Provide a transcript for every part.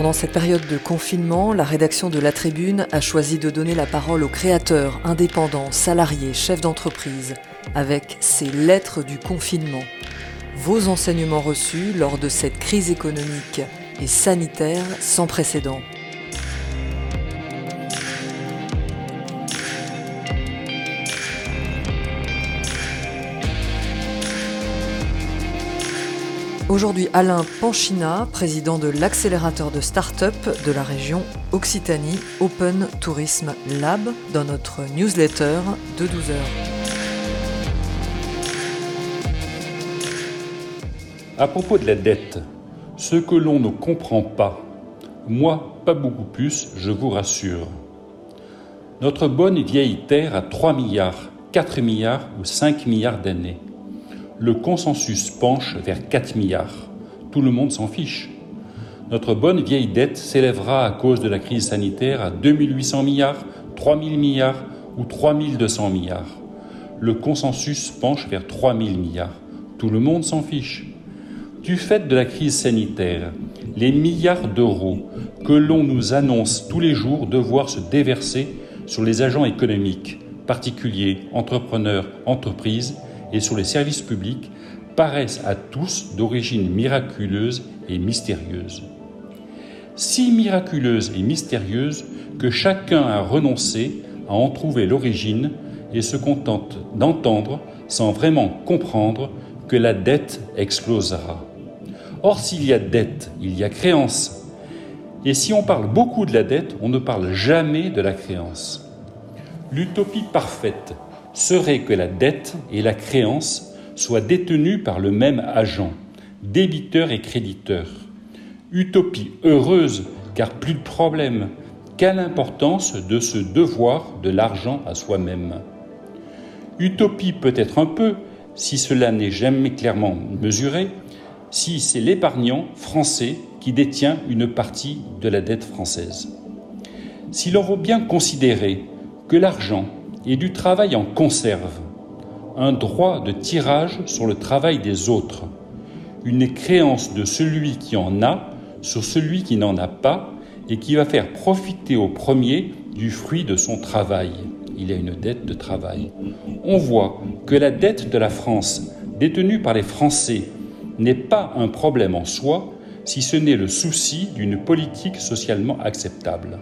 Pendant cette période de confinement, la rédaction de La Tribune a choisi de donner la parole aux créateurs, indépendants, salariés, chefs d'entreprise, avec ces lettres du confinement. Vos enseignements reçus lors de cette crise économique et sanitaire sans précédent. Aujourd'hui, Alain Panchina, président de l'accélérateur de start-up de la région Occitanie Open Tourism Lab, dans notre newsletter de 12 heures. À propos de la dette, ce que l'on ne comprend pas, moi pas beaucoup plus, je vous rassure. Notre bonne vieille Terre a 3 milliards, 4 milliards ou 5 milliards d'années le consensus penche vers 4 milliards. Tout le monde s'en fiche. Notre bonne vieille dette s'élèvera à cause de la crise sanitaire à 2800 milliards, 3000 milliards ou 3200 milliards. Le consensus penche vers 3000 milliards. Tout le monde s'en fiche. Du fait de la crise sanitaire, les milliards d'euros que l'on nous annonce tous les jours devoir se déverser sur les agents économiques, particuliers, entrepreneurs, entreprises, et sur les services publics paraissent à tous d'origine miraculeuse et mystérieuse. Si miraculeuse et mystérieuse que chacun a renoncé à en trouver l'origine et se contente d'entendre sans vraiment comprendre que la dette explosera. Or, s'il y a dette, il y a créance. Et si on parle beaucoup de la dette, on ne parle jamais de la créance. L'utopie parfaite serait que la dette et la créance soient détenues par le même agent, débiteur et créditeur. Utopie heureuse, car plus de problème. Quelle importance de ce devoir de l'argent à soi-même? Utopie peut-être un peu, si cela n'est jamais clairement mesuré, si c'est l'épargnant français qui détient une partie de la dette française. Si l'on veut bien considérer que l'argent et du travail en conserve, un droit de tirage sur le travail des autres, une créance de celui qui en a sur celui qui n'en a pas et qui va faire profiter au premier du fruit de son travail. Il y a une dette de travail. On voit que la dette de la France, détenue par les Français, n'est pas un problème en soi, si ce n'est le souci d'une politique socialement acceptable.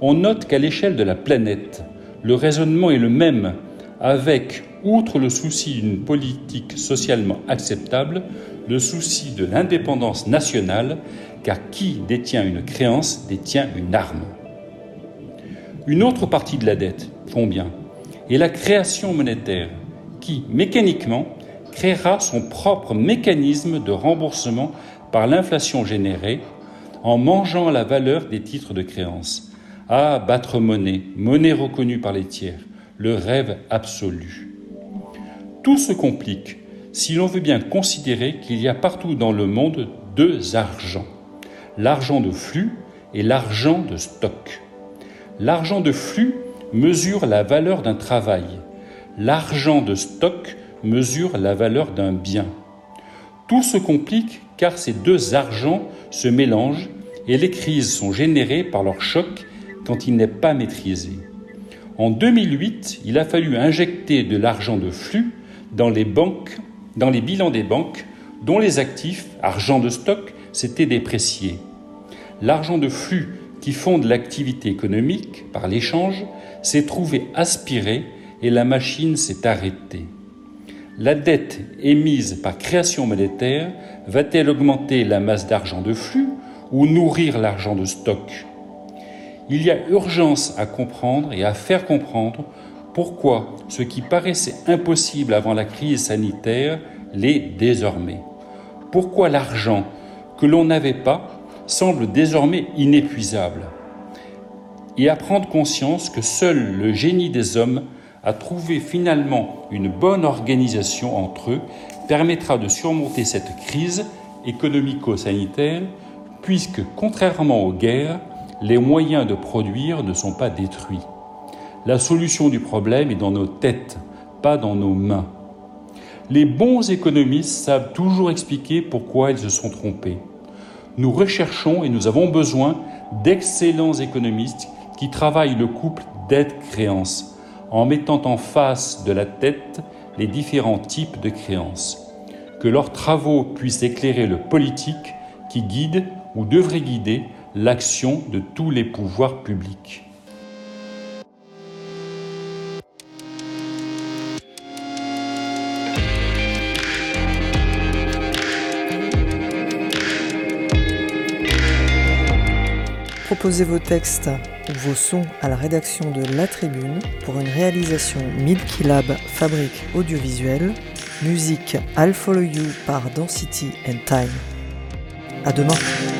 On note qu'à l'échelle de la planète, le raisonnement est le même, avec, outre le souci d'une politique socialement acceptable, le souci de l'indépendance nationale, car qui détient une créance détient une arme. Une autre partie de la dette, combien est la création monétaire, qui, mécaniquement, créera son propre mécanisme de remboursement par l'inflation générée en mangeant la valeur des titres de créance. Ah, battre monnaie, monnaie reconnue par les tiers, le rêve absolu. Tout se complique si l'on veut bien considérer qu'il y a partout dans le monde deux argents, l'argent de flux et l'argent de stock. L'argent de flux mesure la valeur d'un travail, l'argent de stock mesure la valeur d'un bien. Tout se complique car ces deux argents se mélangent et les crises sont générées par leur choc quand il n'est pas maîtrisé. En 2008, il a fallu injecter de l'argent de flux dans les bilans des banques dont les actifs, argent de stock, s'étaient dépréciés. L'argent de flux qui fonde l'activité économique par l'échange s'est trouvé aspiré et la machine s'est arrêtée. La dette émise par création monétaire va-t-elle augmenter la masse d'argent de flux ou nourrir l'argent de stock? Il y a urgence à comprendre et à faire comprendre pourquoi ce qui paraissait impossible avant la crise sanitaire l'est désormais. Pourquoi l'argent que l'on n'avait pas semble désormais inépuisable. Et à prendre conscience que seul le génie des hommes a trouvé finalement une bonne organisation entre eux permettra de surmonter cette crise économico-sanitaire, puisque contrairement aux guerres, les moyens de produire ne sont pas détruits. La solution du problème est dans nos têtes, pas dans nos mains. Les bons économistes savent toujours expliquer pourquoi ils se sont trompés. Nous recherchons et nous avons besoin d'excellents économistes qui travaillent le couple dette-créance en mettant en face de la tête les différents types de créances. Que leurs travaux puissent éclairer le politique qui guide ou devrait guider l'action de tous les pouvoirs publics. Proposez vos textes ou vos sons à la rédaction de La Tribune pour une réalisation Milky Lab Fabrique Audiovisuelle. Musique I'll Follow You par Density and Time. À demain!